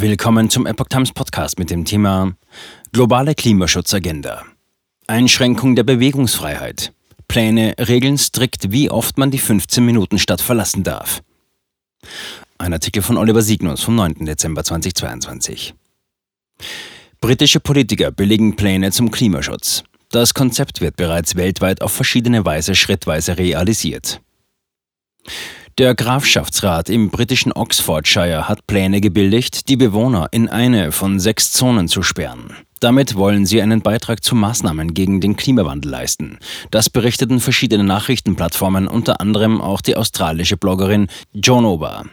Willkommen zum Epoch Times Podcast mit dem Thema Globale Klimaschutzagenda. Einschränkung der Bewegungsfreiheit. Pläne regeln strikt, wie oft man die 15-Minuten-Stadt verlassen darf. Ein Artikel von Oliver Signus vom 9. Dezember 2022. Britische Politiker billigen Pläne zum Klimaschutz. Das Konzept wird bereits weltweit auf verschiedene Weise schrittweise realisiert. Der Grafschaftsrat im britischen Oxfordshire hat Pläne gebilligt, die Bewohner in eine von sechs Zonen zu sperren. Damit wollen sie einen Beitrag zu Maßnahmen gegen den Klimawandel leisten. Das berichteten verschiedene Nachrichtenplattformen, unter anderem auch die australische Bloggerin Joan Ober.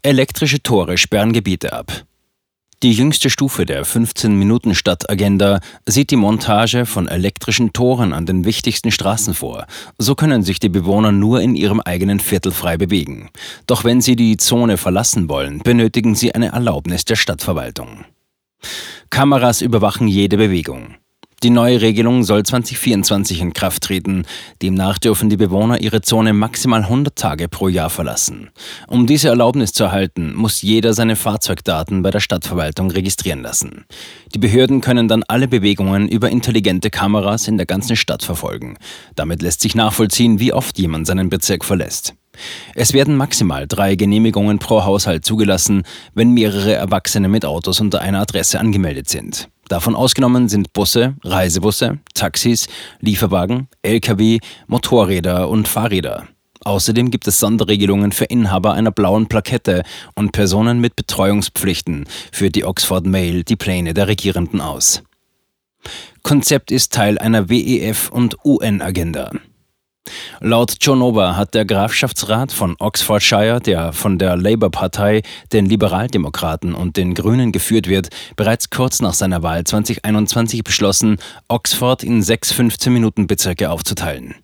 Elektrische Tore sperren Gebiete ab. Die jüngste Stufe der 15-Minuten-Stadt-Agenda sieht die Montage von elektrischen Toren an den wichtigsten Straßen vor. So können sich die Bewohner nur in ihrem eigenen Viertel frei bewegen. Doch wenn sie die Zone verlassen wollen, benötigen sie eine Erlaubnis der Stadtverwaltung. Kameras überwachen jede Bewegung. Die neue Regelung soll 2024 in Kraft treten. Demnach dürfen die Bewohner ihre Zone maximal 100 Tage pro Jahr verlassen. Um diese Erlaubnis zu erhalten, muss jeder seine Fahrzeugdaten bei der Stadtverwaltung registrieren lassen. Die Behörden können dann alle Bewegungen über intelligente Kameras in der ganzen Stadt verfolgen. Damit lässt sich nachvollziehen, wie oft jemand seinen Bezirk verlässt. Es werden maximal drei Genehmigungen pro Haushalt zugelassen, wenn mehrere Erwachsene mit Autos unter einer Adresse angemeldet sind. Davon ausgenommen sind Busse, Reisebusse, Taxis, Lieferwagen, Lkw, Motorräder und Fahrräder. Außerdem gibt es Sonderregelungen für Inhaber einer blauen Plakette und Personen mit Betreuungspflichten, führt die Oxford Mail die Pläne der Regierenden aus. Konzept ist Teil einer WEF- und UN-Agenda. Laut John Ober hat der Grafschaftsrat von Oxfordshire, der von der Labour-Partei, den Liberaldemokraten und den Grünen geführt wird, bereits kurz nach seiner Wahl 2021 beschlossen, Oxford in sechs 15-Minuten-Bezirke aufzuteilen.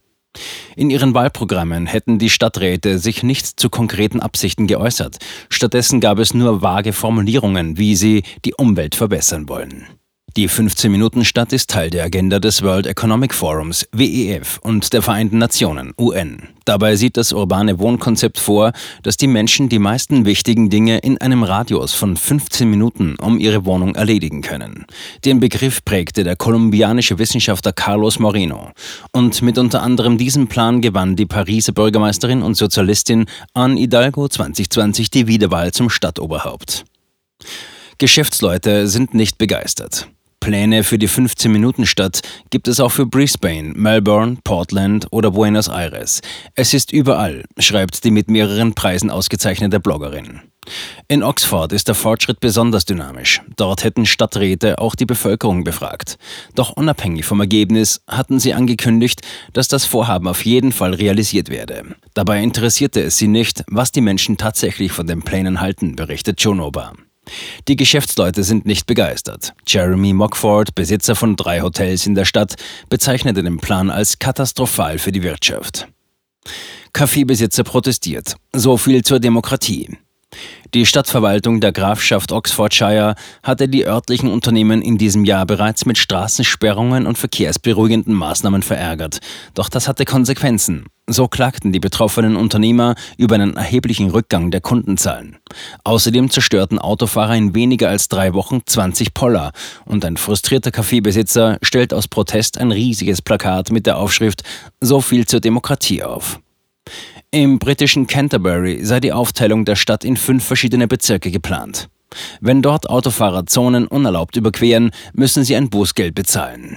In ihren Wahlprogrammen hätten die Stadträte sich nicht zu konkreten Absichten geäußert. Stattdessen gab es nur vage Formulierungen, wie sie die Umwelt verbessern wollen. Die 15-Minuten-Stadt ist Teil der Agenda des World Economic Forums, WEF, und der Vereinten Nationen, UN. Dabei sieht das urbane Wohnkonzept vor, dass die Menschen die meisten wichtigen Dinge in einem Radius von 15 Minuten um ihre Wohnung erledigen können. Den Begriff prägte der kolumbianische Wissenschaftler Carlos Moreno. Und mit unter anderem diesem Plan gewann die Pariser Bürgermeisterin und Sozialistin Anne Hidalgo 2020 die Wiederwahl zum Stadtoberhaupt. Geschäftsleute sind nicht begeistert. Pläne für die 15-Minuten-Stadt gibt es auch für Brisbane, Melbourne, Portland oder Buenos Aires. Es ist überall, schreibt die mit mehreren Preisen ausgezeichnete Bloggerin. In Oxford ist der Fortschritt besonders dynamisch. Dort hätten Stadträte auch die Bevölkerung befragt. Doch unabhängig vom Ergebnis hatten sie angekündigt, dass das Vorhaben auf jeden Fall realisiert werde. Dabei interessierte es sie nicht, was die Menschen tatsächlich von den Plänen halten, berichtet Ober. Die Geschäftsleute sind nicht begeistert. Jeremy Mockford, Besitzer von drei Hotels in der Stadt, bezeichnete den Plan als katastrophal für die Wirtschaft. Kaffeebesitzer protestiert. So viel zur Demokratie. Die Stadtverwaltung der Grafschaft Oxfordshire hatte die örtlichen Unternehmen in diesem Jahr bereits mit Straßensperrungen und verkehrsberuhigenden Maßnahmen verärgert. Doch das hatte Konsequenzen. So klagten die betroffenen Unternehmer über einen erheblichen Rückgang der Kundenzahlen. Außerdem zerstörten Autofahrer in weniger als drei Wochen 20 Poller und ein frustrierter Kaffeebesitzer stellt aus Protest ein riesiges Plakat mit der Aufschrift So viel zur Demokratie auf. Im britischen Canterbury sei die Aufteilung der Stadt in fünf verschiedene Bezirke geplant. Wenn dort Autofahrer Zonen unerlaubt überqueren, müssen sie ein Bußgeld bezahlen.